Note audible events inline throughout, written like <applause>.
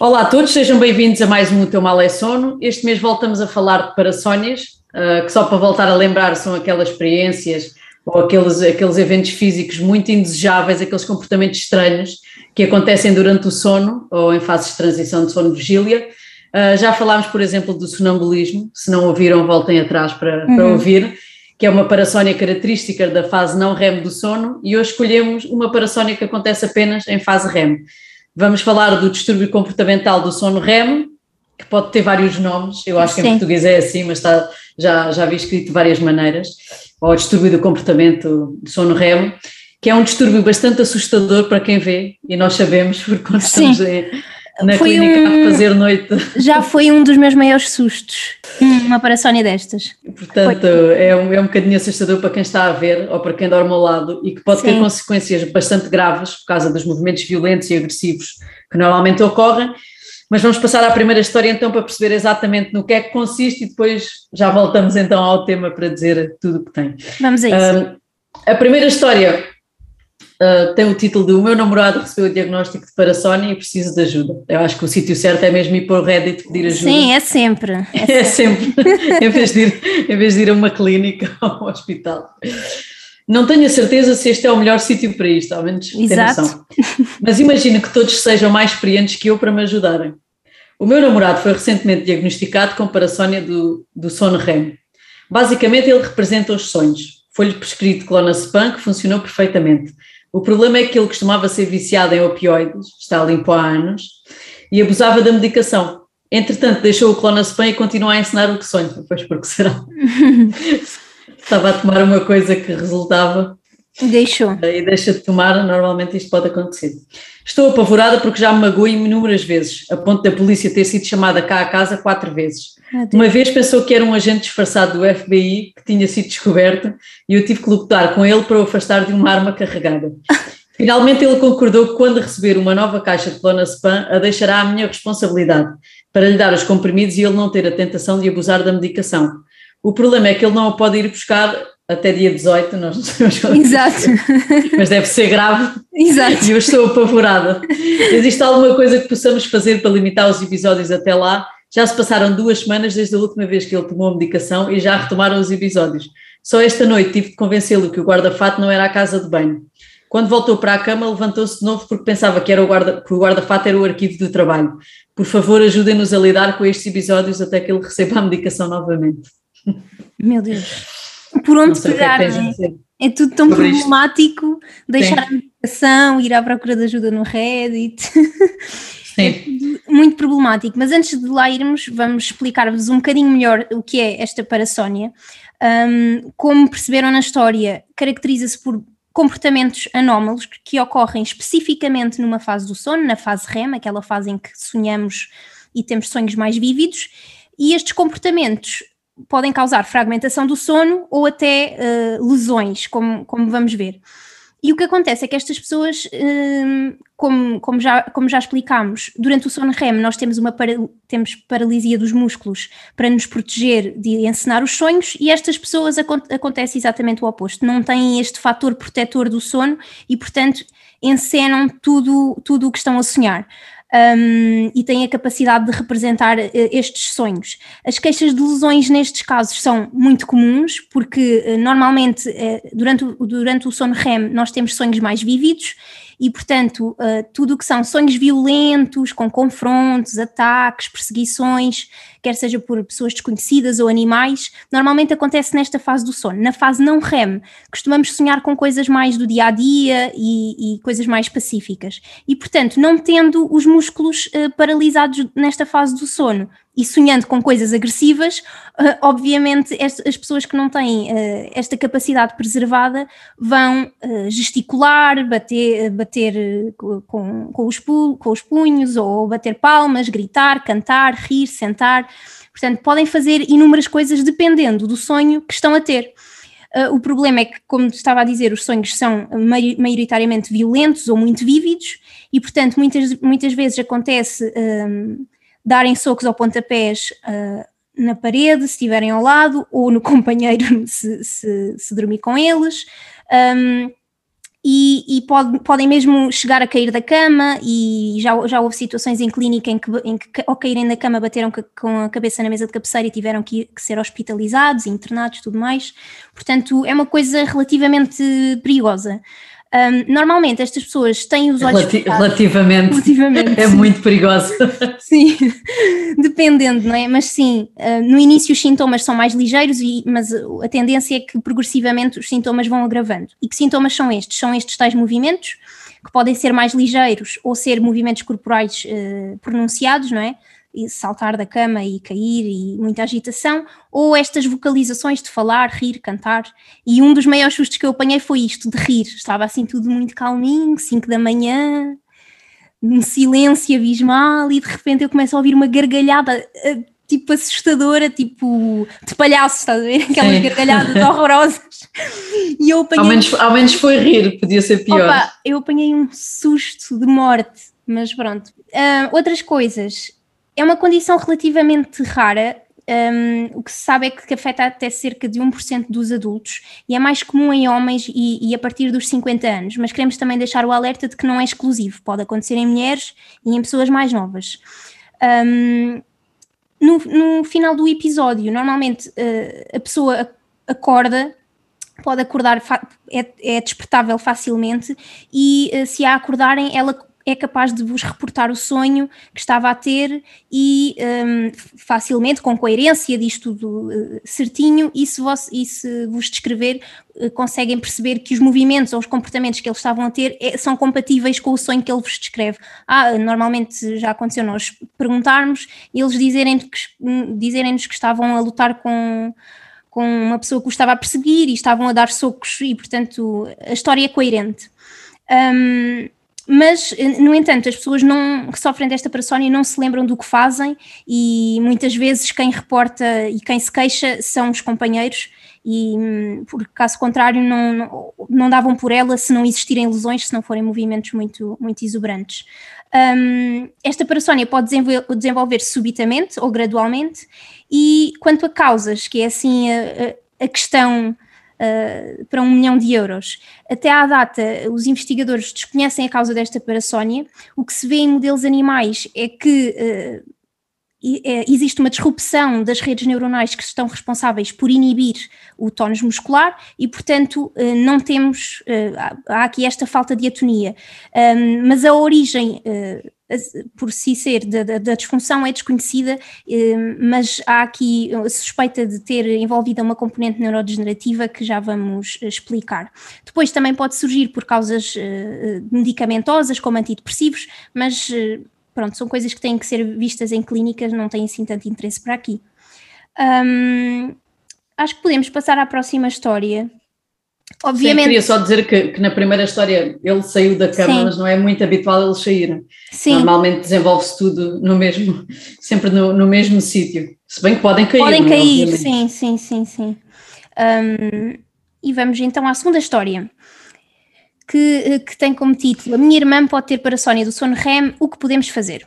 Olá a todos, sejam bem-vindos a mais um O Teu Mal é Sono. Este mês voltamos a falar de parassónias, uh, que só para voltar a lembrar são aquelas experiências ou aqueles, aqueles eventos físicos muito indesejáveis, aqueles comportamentos estranhos que acontecem durante o sono ou em fases de transição de sono-vigília. Uh, já falámos, por exemplo, do sonambulismo, se não ouviram, voltem atrás para, uhum. para ouvir, que é uma parassónia característica da fase não REM do sono, e hoje escolhemos uma parassónia que acontece apenas em fase REM. Vamos falar do distúrbio comportamental do sono REM, que pode ter vários nomes, eu acho Sim. que em português é assim, mas está, já, já vi escrito de várias maneiras, ou distúrbio do comportamento do sono REM, que é um distúrbio bastante assustador para quem vê, e nós sabemos, <laughs> porque quando Sim. estamos na foi clínica um, a fazer noite. Já foi um dos meus maiores sustos, uma parassónia destas. Portanto, é um, é um bocadinho assustador para quem está a ver ou para quem dorme ao lado e que pode Sim. ter consequências bastante graves por causa dos movimentos violentos e agressivos que normalmente ocorrem. Mas vamos passar à primeira história então para perceber exatamente no que é que consiste e depois já voltamos então ao tema para dizer tudo o que tem. Vamos a isso. Um, a primeira história uh, tem o título de O meu namorado recebeu o diagnóstico de parasónia e preciso de ajuda. Eu acho que o sítio certo é mesmo ir para o Reddit pedir ajuda. Sim, é sempre. É, <laughs> é sempre, <laughs> em, vez de ir, em vez de ir a uma clínica ou a um hospital. Não tenho a certeza se este é o melhor sítio para isto, ao menos Exato. noção. Mas imagino que todos sejam mais experientes que eu para me ajudarem. O meu namorado foi recentemente diagnosticado com parasónia do, do sono REM. Basicamente, ele representa os sonhos. Foi-lhe prescrito clonazepam, que funcionou perfeitamente. O problema é que ele costumava ser viciado em opioides, está limpo há anos, e abusava da medicação. Entretanto, deixou o clonazepam e continua a ensinar o que sonha, pois porque será? <laughs> Estava a tomar uma coisa que resultava. Deixou. E deixa de tomar, normalmente isto pode acontecer. Estou apavorada porque já me magoei inúmeras vezes, a ponto da polícia ter sido chamada cá a casa quatro vezes. Uma vez pensou que era um agente disfarçado do FBI que tinha sido descoberto e eu tive que lutar com ele para o afastar de uma arma carregada. <laughs> Finalmente ele concordou que quando receber uma nova caixa de clonazepam a deixará à minha responsabilidade para lhe dar os comprimidos e ele não ter a tentação de abusar da medicação. O problema é que ele não a pode ir buscar até dia 18, nós não sabemos quando Exato. mas deve ser grave. Exato. E eu estou apavorada. Existe alguma coisa que possamos fazer para limitar os episódios até lá? Já se passaram duas semanas desde a última vez que ele tomou a medicação e já retomaram os episódios. Só esta noite tive de convencê-lo que o guarda-fato não era a casa de banho. Quando voltou para a cama, levantou-se de novo porque pensava que, era o guarda, que o guarda-fato era o arquivo do trabalho. Por favor, ajudem-nos a lidar com estes episódios até que ele receba a medicação novamente. Meu Deus. Por onde é pegar, é, é? é tudo tão Sobre problemático, isto. deixar Sim. a medicação, ir à procura de ajuda no Reddit. <laughs> Sim. É muito problemático. Mas antes de lá irmos, vamos explicar-vos um bocadinho melhor o que é esta parasónia. Um, como perceberam na história, caracteriza-se por comportamentos anómalos que ocorrem especificamente numa fase do sono, na fase REM, aquela fase em que sonhamos e temos sonhos mais vívidos, e estes comportamentos podem causar fragmentação do sono ou até uh, lesões, como, como vamos ver. E o que acontece é que estas pessoas, hum, como, como, já, como já explicámos, durante o sono REM nós temos uma para, temos paralisia dos músculos para nos proteger de encenar os sonhos e estas pessoas acontece exatamente o oposto, não têm este fator protetor do sono e portanto encenam tudo, tudo o que estão a sonhar um, e têm a capacidade de representar uh, estes sonhos. As queixas de lesões nestes casos são muito comuns, porque uh, normalmente uh, durante, o, durante o sono REM nós temos sonhos mais vívidos e, portanto, uh, tudo o que são sonhos violentos, com confrontos, ataques, perseguições, quer seja por pessoas desconhecidas ou animais, normalmente acontece nesta fase do sono. Na fase não REM, costumamos sonhar com coisas mais do dia a dia e, e coisas mais pacíficas. E, portanto, não tendo os músculos uh, paralisados nesta fase do sono e sonhando com coisas agressivas, uh, obviamente as pessoas que não têm uh, esta capacidade preservada vão uh, gesticular, bater, bater com, com, os com os punhos, ou bater palmas, gritar, cantar, rir, sentar. Portanto, podem fazer inúmeras coisas dependendo do sonho que estão a ter. O problema é que, como estava a dizer, os sonhos são maioritariamente violentos ou muito vívidos e, portanto, muitas, muitas vezes acontece darem socos ou pontapés uh, na parede, se estiverem ao lado, ou no <laughs> companheiro se, se, se dormir com eles. Um, e, e pode, podem mesmo chegar a cair da cama e já, já houve situações em clínica em que, em que ao caírem da cama bateram com a cabeça na mesa de cabeceira e tiveram que, que ser hospitalizados, internados tudo mais, portanto é uma coisa relativamente perigosa. Um, normalmente estas pessoas têm os olhos. Relati relativamente. relativamente. É sim. muito perigosa. <laughs> Sim, dependendo, não é? Mas sim, uh, no início os sintomas são mais ligeiros, e, mas a tendência é que progressivamente os sintomas vão agravando. E que sintomas são estes? São estes tais movimentos, que podem ser mais ligeiros ou ser movimentos corporais uh, pronunciados, não é? Saltar da cama e cair e muita agitação, ou estas vocalizações de falar, rir, cantar. E um dos maiores sustos que eu apanhei foi isto, de rir. Estava assim tudo muito calminho, 5 da manhã, um silêncio abismal, e de repente eu começo a ouvir uma gargalhada eh, tipo assustadora, tipo de palhaço, estás a ver? Aquelas Sim. gargalhadas <laughs> horrorosas. E eu apanhei. Ao menos, ao menos foi rir, podia ser pior. Opa, eu apanhei um susto de morte, mas pronto. Uh, outras coisas, é uma condição relativamente rara. Um, o que se sabe é que afeta até cerca de 1% dos adultos e é mais comum em homens e, e, a partir dos 50 anos, mas queremos também deixar o alerta de que não é exclusivo, pode acontecer em mulheres e em pessoas mais novas. Um, no, no, final do episódio, normalmente uh, a pessoa acorda pode acordar, é, é despertável facilmente e uh, se a acordarem, ela é capaz de vos reportar o sonho que estava a ter e um, facilmente, com coerência disto tudo uh, certinho, e se, vos, e se vos descrever, uh, conseguem perceber que os movimentos ou os comportamentos que eles estavam a ter é, são compatíveis com o sonho que ele vos descreve. Ah, normalmente já aconteceu nós perguntarmos e eles dizerem-nos que, dizerem que estavam a lutar com com uma pessoa que o estava a perseguir e estavam a dar socos e portanto a história é coerente. Um, mas, no entanto, as pessoas não, que sofrem desta parasónia não se lembram do que fazem e muitas vezes quem reporta e quem se queixa são os companheiros e, por caso contrário, não, não, não davam por ela se não existirem lesões, se não forem movimentos muito, muito exuberantes. Um, esta parasónia pode desenvolver-se subitamente ou gradualmente e quanto a causas, que é assim a, a questão uh, para um milhão de euros. Até à data, os investigadores desconhecem a causa desta parasónia. O que se vê em modelos animais é que uh, existe uma disrupção das redes neuronais que estão responsáveis por inibir o tónus muscular e, portanto, não temos, há aqui esta falta de atonia. Mas a origem por si ser da, da, da, disfunção é desconhecida, eh, mas há aqui suspeita de ter envolvida uma componente neurodegenerativa que já vamos explicar. Depois também pode surgir por causas eh, medicamentosas, como antidepressivos, mas eh, pronto, são coisas que têm que ser vistas em clínicas, não têm assim tanto interesse para aqui. Um, acho que podemos passar à próxima história, Obviamente. Sim, queria só dizer que, que, na primeira história ele saiu da cama, Sim. mas não é muito habitual eles saírem. Sim. Normalmente desenvolve-se tudo no mesmo, <laughs> sempre no, no mesmo sítio. Se bem que podem cair. Podem é? cair, sim, sim, sim, sim. Um, e vamos então à segunda história. Que, que tem como título A minha irmã pode ter para Sónia do sono REM, o que podemos fazer?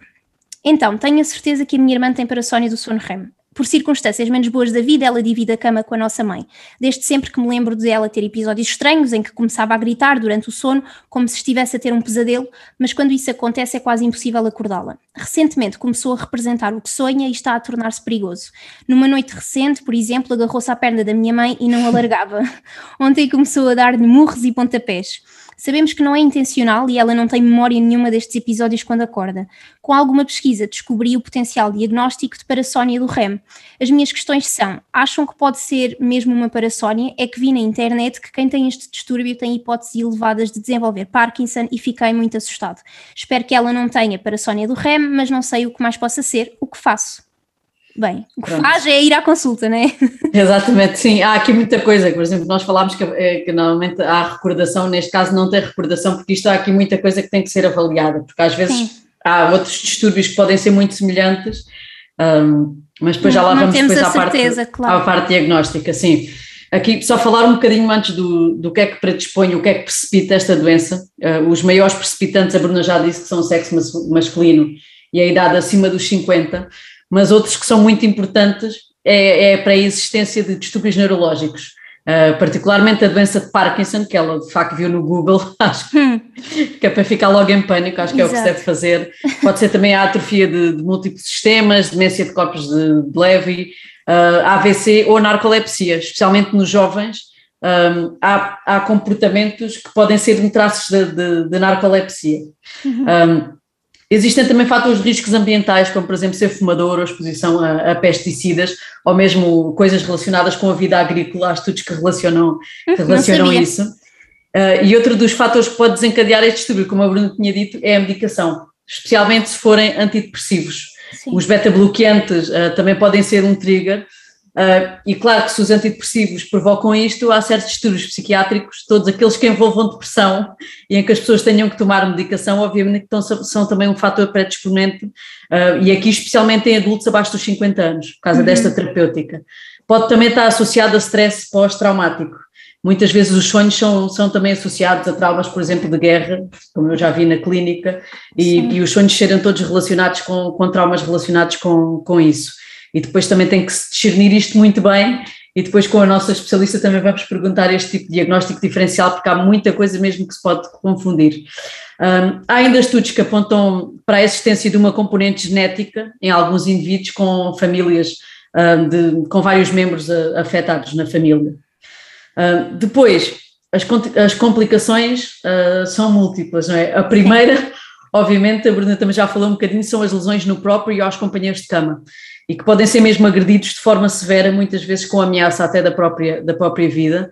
Então, tenho a certeza que a minha irmã tem para Sónia do sono REM por circunstâncias menos boas da vida, ela divide a cama com a nossa mãe. Desde sempre que me lembro de ela ter episódios estranhos em que começava a gritar durante o sono, como se estivesse a ter um pesadelo, mas quando isso acontece é quase impossível acordá-la. Recentemente começou a representar o que sonha e está a tornar-se perigoso. Numa noite recente, por exemplo, agarrou-se à perna da minha mãe e não a largava. <laughs> Ontem começou a dar-lhe murros e pontapés. Sabemos que não é intencional e ela não tem memória nenhuma destes episódios quando acorda. Com alguma pesquisa descobri o potencial diagnóstico de parassónia do REM. As minhas questões são: acham que pode ser mesmo uma parassónia? É que vi na internet que quem tem este distúrbio tem hipóteses elevadas de desenvolver Parkinson e fiquei muito assustado. Espero que ela não tenha parassónia do REM, mas não sei o que mais possa ser. O que faço? Bem, o que Pronto. faz é ir à consulta, não é? <laughs> Exatamente, sim. Há aqui muita coisa. Por exemplo, nós falámos que, eh, que, normalmente há recordação, neste caso não tem recordação, porque isto há aqui muita coisa que tem que ser avaliada, porque às vezes sim. há outros distúrbios que podem ser muito semelhantes, um, mas depois já lá vamos depois à, certeza, parte, claro. à parte diagnóstica, sim. Aqui só falar um bocadinho antes do, do que é que predispõe, o que é que precipita esta doença. Uh, os maiores precipitantes, a Bruna já disse que são o sexo masculino e a idade acima dos 50, mas outros que são muito importantes é, é para a existência de distúrbios neurológicos. Uh, particularmente a doença de Parkinson, que ela de facto viu no Google, <laughs> acho hum. que é para ficar logo em pânico, acho que Exato. é o que se deve fazer. Pode ser também a atrofia de, de múltiplos sistemas, demência de corpos de, de Levy, uh, ah, AVC ou narcolepsia, especialmente nos jovens. Um, há, há, comportamentos que podem ser traços de, de, de narcolepsia. Uhum. Um, Existem também fatores de riscos ambientais, como por exemplo ser fumador ou exposição a, a, pesticidas, ou mesmo coisas relacionadas com a vida agrícola, há estudos que relacionam, que hum, relacionam isso. Uh, e outro dos fatores que pode desencadear este distúrbio, como a Bruno tinha dito, é a medicação, especialmente se forem antidepressivos. Sim. Os beta-bloqueantes uh, também podem ser um trigger, Uh, e claro que se os antidepressivos provocam isto, há certos distúrbios psiquiátricos, todos aqueles que envolvam depressão e em que as pessoas tenham que tomar medicação, obviamente que estão, são também um fator predisponente, uh, e aqui especialmente em adultos abaixo dos 50 anos, por causa uhum. desta terapêutica. Pode também estar associado a stress pós-traumático. Muitas vezes os sonhos são, são também associados a traumas, por exemplo, de guerra, como eu já vi na clínica, e, e os sonhos serem todos relacionados com, com traumas relacionados com, com isso e depois também tem que discernir isto muito bem e depois com a nossa especialista também vamos perguntar este tipo de diagnóstico diferencial porque há muita coisa mesmo que se pode confundir. Um, há ainda estudos que apontam para a existência de uma componente genética em alguns indivíduos com famílias um, de, com vários membros a, afetados na família. Um, depois, as, as complicações uh, são múltiplas, não é? A primeira, <laughs> obviamente, a Bruna também já falou um bocadinho, são as lesões no próprio e aos companheiros de cama e que podem ser mesmo agredidos de forma severa, muitas vezes com ameaça até da própria, da própria vida.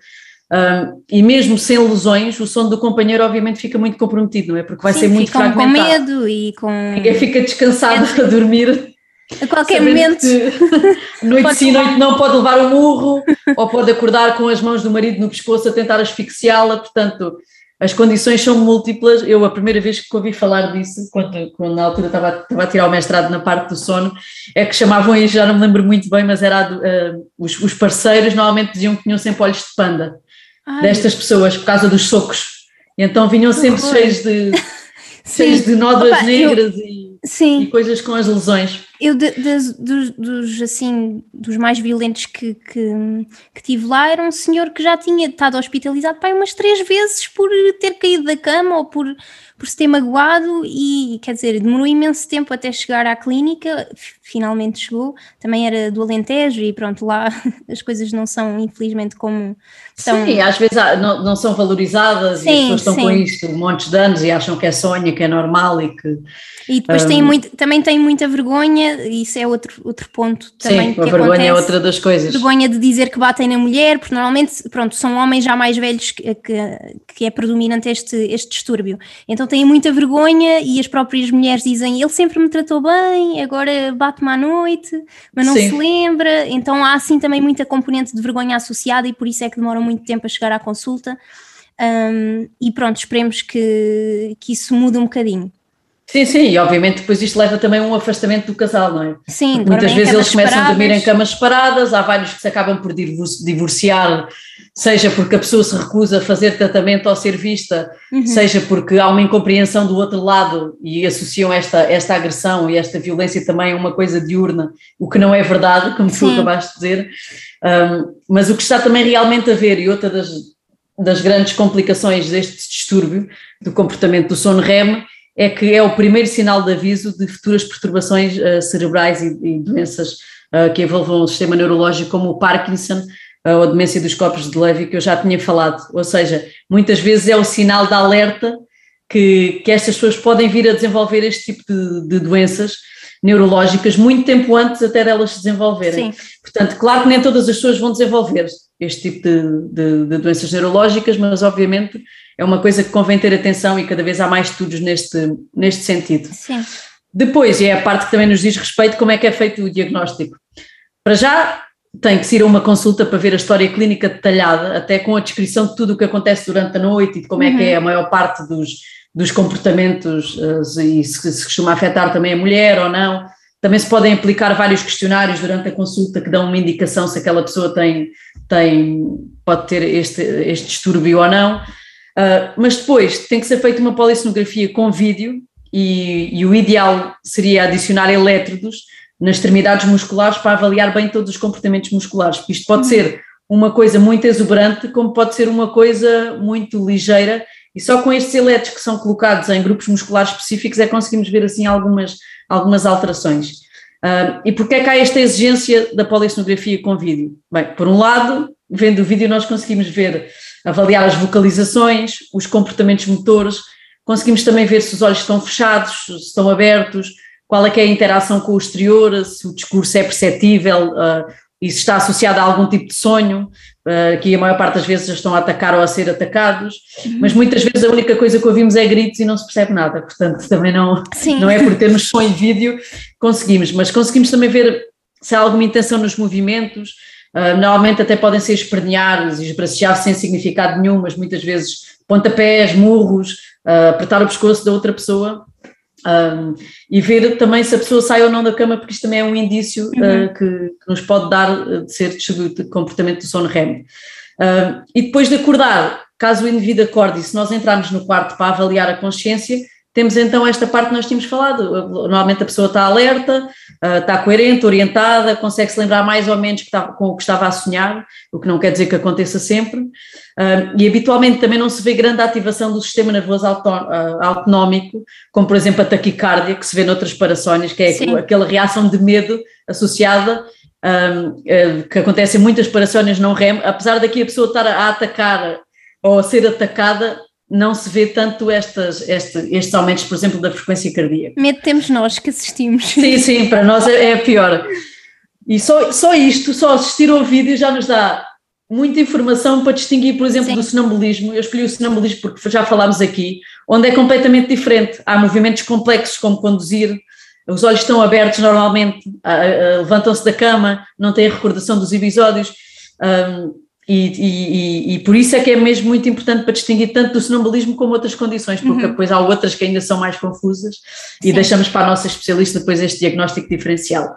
Um, e mesmo sem lesões, o sono do companheiro obviamente fica muito comprometido, não é? Porque vai sim, ser muito fragmentado. com medo e com... Ninguém fica descansado a dormir. A qualquer momento. <laughs> noite sim, noite não pode levar um murro ou pode acordar com as mãos do marido no pescoço a tentar asfixiá-la, portanto as condições são múltiplas. Eu, a primeira vez que ouvi falar disso, quando, quando na altura estava, estava, a tirar o mestrado na parte do sono, é que chamavam aí, já não me lembro muito bem, mas era uh, os, os, parceiros normalmente diziam que tinham sempre olhos de panda Ai. destas pessoas por causa dos socos. E então vinham sempre cheios de, <laughs> cheios de nódoas Opa, negras eu... e e coisas com as lesões. Eu, de, de, dos, dos, assim, dos mais violentos que, que, que, tive lá, era um senhor que já tinha estado hospitalizado pai, umas três vezes por ter caído da cama ou por, por se ter magoado e, quer dizer, demorou imenso tempo até chegar à clínica, finalmente chegou, também era do Alentejo e pronto, lá <laughs> as coisas não são infelizmente como são... Sim, às vezes não, não são valorizadas sim, e as pessoas estão sim. com isto montes de anos e acham que é sonho, que é normal e que... E depois um... tem muito, também tem muita vergonha, isso é outro, outro ponto também Sim, a vergonha acontece, é outra das coisas. Vergonha de dizer que batem na mulher, porque normalmente, pronto, são homens já mais velhos que, que, que é predominante este, este distúrbio. Então têm muita vergonha e as próprias mulheres dizem, ele sempre me tratou bem, agora bate-me à noite, mas não Sim. se lembra. Então há assim também muita componente de vergonha associada e por isso é que demora muito tempo a chegar à consulta. Um, e pronto, esperemos que, que isso mude um bocadinho. Sim, sim, e obviamente depois isto leva também a um afastamento do casal, não é? Sim, muitas vezes eles começam a dormir em camas separadas, há vários que se acabam por divorciar, seja porque a pessoa se recusa a fazer tratamento ou ser vista, uhum. seja porque há uma incompreensão do outro lado e associam esta, esta agressão e esta violência também a uma coisa diurna, o que não é verdade, como tu acabaste de dizer. Um, mas o que está também realmente a ver, e outra das, das grandes complicações deste distúrbio do comportamento do sono REM é que é o primeiro sinal de aviso de futuras perturbações uh, cerebrais e, e doenças uh, que envolvam o sistema neurológico, como o Parkinson uh, ou a demência dos corpos de Levy, que eu já tinha falado. Ou seja, muitas vezes é o sinal de alerta que, que estas pessoas podem vir a desenvolver este tipo de, de doenças neurológicas muito tempo antes até delas se desenvolverem. Sim. Portanto, claro que nem todas as pessoas vão desenvolver este tipo de, de, de doenças neurológicas, mas obviamente é uma coisa que convém ter atenção e cada vez há mais estudos neste, neste sentido. Sim. Depois, e é a parte que também nos diz respeito, como é que é feito o diagnóstico. Para já, tem que ser uma consulta para ver a história clínica detalhada, até com a descrição de tudo o que acontece durante a noite e de como uhum. é que é a maior parte dos, dos comportamentos uh, e se, se costuma afetar também a mulher ou não. Também se podem aplicar vários questionários durante a consulta que dão uma indicação se aquela pessoa tem, tem pode ter este, este distúrbio ou não. Uh, mas depois tem que ser feita uma polissonografia com vídeo e, e o ideal seria adicionar elétrodos nas extremidades musculares para avaliar bem todos os comportamentos musculares, isto pode ser uma coisa muito exuberante, como pode ser uma coisa muito ligeira, e só com estes elétrons que são colocados em grupos musculares específicos é que conseguimos ver assim algumas, algumas alterações. Uh, e porquê é que há esta exigência da polissonografia com vídeo? Bem, por um lado, vendo o vídeo nós conseguimos ver, avaliar as vocalizações, os comportamentos motores, conseguimos também ver se os olhos estão fechados, se estão abertos, qual é que é a interação com o exterior, se o discurso é perceptível uh, e se está associado a algum tipo de sonho, uh, que a maior parte das vezes estão a atacar ou a ser atacados, uhum. mas muitas vezes a única coisa que ouvimos é gritos e não se percebe nada, portanto também não, não é por termos som e vídeo conseguimos, mas conseguimos também ver se há alguma intenção nos movimentos, uh, normalmente até podem ser espernear e esbracejar sem significado nenhum, mas muitas vezes pontapés, murros, uh, apertar o pescoço da outra pessoa, um, e ver também se a pessoa sai ou não da cama, porque isto também é um indício uhum. uh, que, que, nos pode dar uh, de ser de comportamento do sono REM. Uh, e depois de acordar, caso o indivíduo acorde e se nós entrarmos no quarto para avaliar a consciência, temos então esta parte que nós tínhamos falado. Normalmente a pessoa está alerta, está coerente, orientada, consegue se lembrar mais ou menos com o que estava a sonhar, o que não quer dizer que aconteça sempre. e habitualmente também não se vê grande ativação do sistema nervoso ah, autonómico, como por exemplo a taquicardia, que se vê noutras parações, que é Sim. aquela reação de medo associada que acontece em muitas parações não REM, apesar daqui a pessoa estar a atacar ou a ser atacada, não se vê tanto estas, este, estes aumentos, por exemplo, da frequência cardíaca. Medo temos nós que assistimos. Sim, sim, para nós é, é pior. E só, só isto, só assistir ao vídeo já nos dá muita informação para distinguir, por exemplo, sim. do sonambulismo. Eu escolhi o sonambulismo porque já falámos aqui, onde é completamente diferente. Há movimentos complexos como conduzir, os olhos estão abertos normalmente, levantam-se da cama, não têm recordação dos episódios. Um, e, e, e, por isso é que é mesmo muito importante para distinguir tanto do sonambulismo como outras condições, porque uhum. depois há outras que ainda são mais confusas e Sim. deixamos para a nossa especialista depois este diagnóstico diferencial.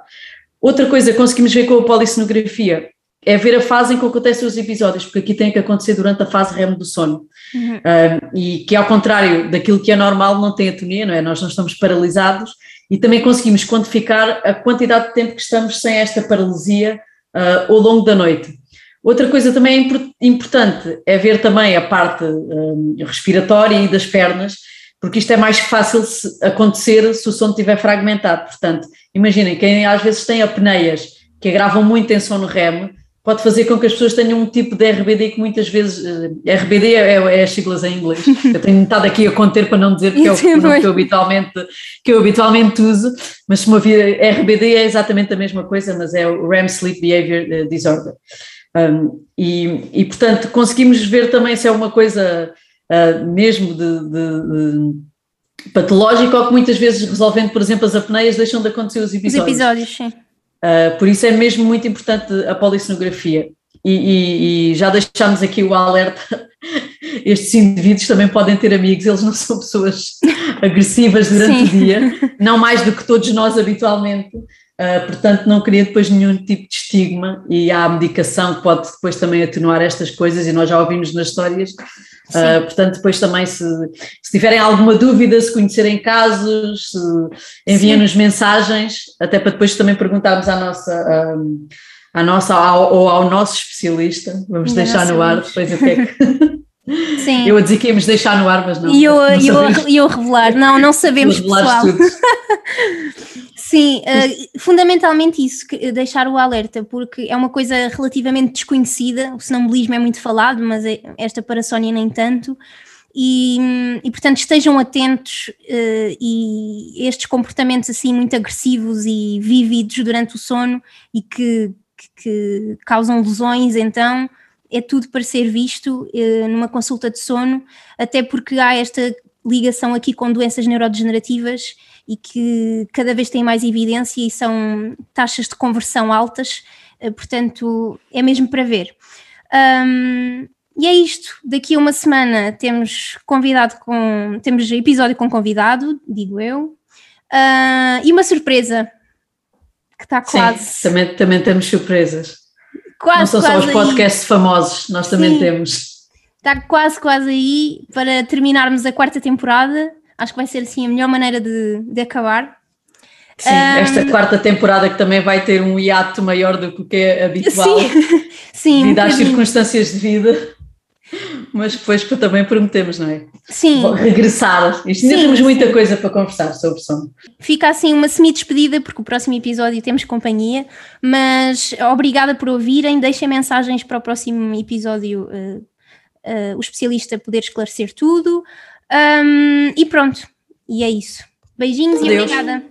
Outra coisa que conseguimos ver com a polissonografia é ver a fase em que acontecem os episódios, porque aqui tem que acontecer durante a fase REM do sono. Uhum. Um, e que ao contrário daquilo que é normal, não tem atonia, não é? Nós não estamos paralisados e também conseguimos quantificar a quantidade de tempo que estamos sem esta paralisia uh, ao longo da noite. Outra coisa também importante é ver também a parte um, respiratória e das pernas, porque isto é mais fácil acontecer se o sono estiver fragmentado. Portanto, imaginem, quem às vezes tem apneias que agravam muito em sono REM, pode fazer com que as pessoas tenham um tipo de RBD que muitas vezes. Uh, RBD é, é, as siglas em inglês. Eu tenho estado aqui a conter para não dizer que é o <laughs> que eu, habitualmente, que eu habitualmente uso, mas se me ouvir, RBD é exatamente a mesma coisa, mas é o REM Sleep Behavior Disorder. Um, e, e, portanto, conseguimos ver também se é uma coisa uh, mesmo de, de, de patológica ou que muitas vezes resolvendo, por exemplo, as apneias, deixam de acontecer os episódios. Os episódios, sim. Uh, por isso é mesmo muito importante a polissonografia. E, e, e já deixámos aqui o alerta: <laughs> estes indivíduos também podem ter amigos, eles não são pessoas <laughs> agressivas durante Sim. o dia, não mais do que todos nós habitualmente. Uh, portanto, não queria depois nenhum tipo de estigma e há a medicação que pode depois também atenuar estas coisas e nós já ouvimos nas histórias. Uh, portanto, depois também se, se, tiverem alguma dúvida, se conhecerem casos, enviem-nos mensagens, até para depois também perguntarmos à nossa, à nossa ao, ou ao nosso especialista, vamos deixar no ar depois até que... <laughs> Sim. Eu a dizer que íamos deixar no ar, mas não. E eu, não eu, eu revelar, não, não sabemos pessoal. <laughs> Sim, uh, fundamentalmente isso, deixar o alerta, porque é uma coisa relativamente desconhecida, o sonambulismo é muito falado, mas é, esta parasónia nem tanto, e, e portanto estejam atentos uh, e estes comportamentos assim muito agressivos e vívidos durante o sono e que, que, que causam lesões, então é tudo para ser visto uh, numa consulta de sono, até porque há esta ligação aqui com doenças neurodegenerativas e que cada vez têm mais evidência e são taxas de conversão altas, uh, portanto, é mesmo para ver. Um, e é isto. Daqui a uma semana temos convidado com. temos episódio com convidado, digo eu. Uh, e uma surpresa que está quase. Sim, também, também temos surpresas. Quase, Não são só os podcasts aí. famosos, nós também Sim, temos. Está quase, quase aí para terminarmos a quarta temporada. Acho que vai ser assim a melhor maneira de, de acabar. Sim, um, esta quarta temporada que também vai ter um hiato maior do que o que é habitual. Sim, <laughs> sim devido um às circunstâncias de vida. Mas depois também prometemos, não é? Sim. regressar. Isto ainda temos muita sim. coisa para conversar sobre som. Fica assim uma semi-despedida, porque o próximo episódio temos companhia, mas obrigada por ouvirem. Deixem mensagens para o próximo episódio, uh, uh, o especialista poder esclarecer tudo. Um, e pronto, e é isso. Beijinhos Deus. e obrigada.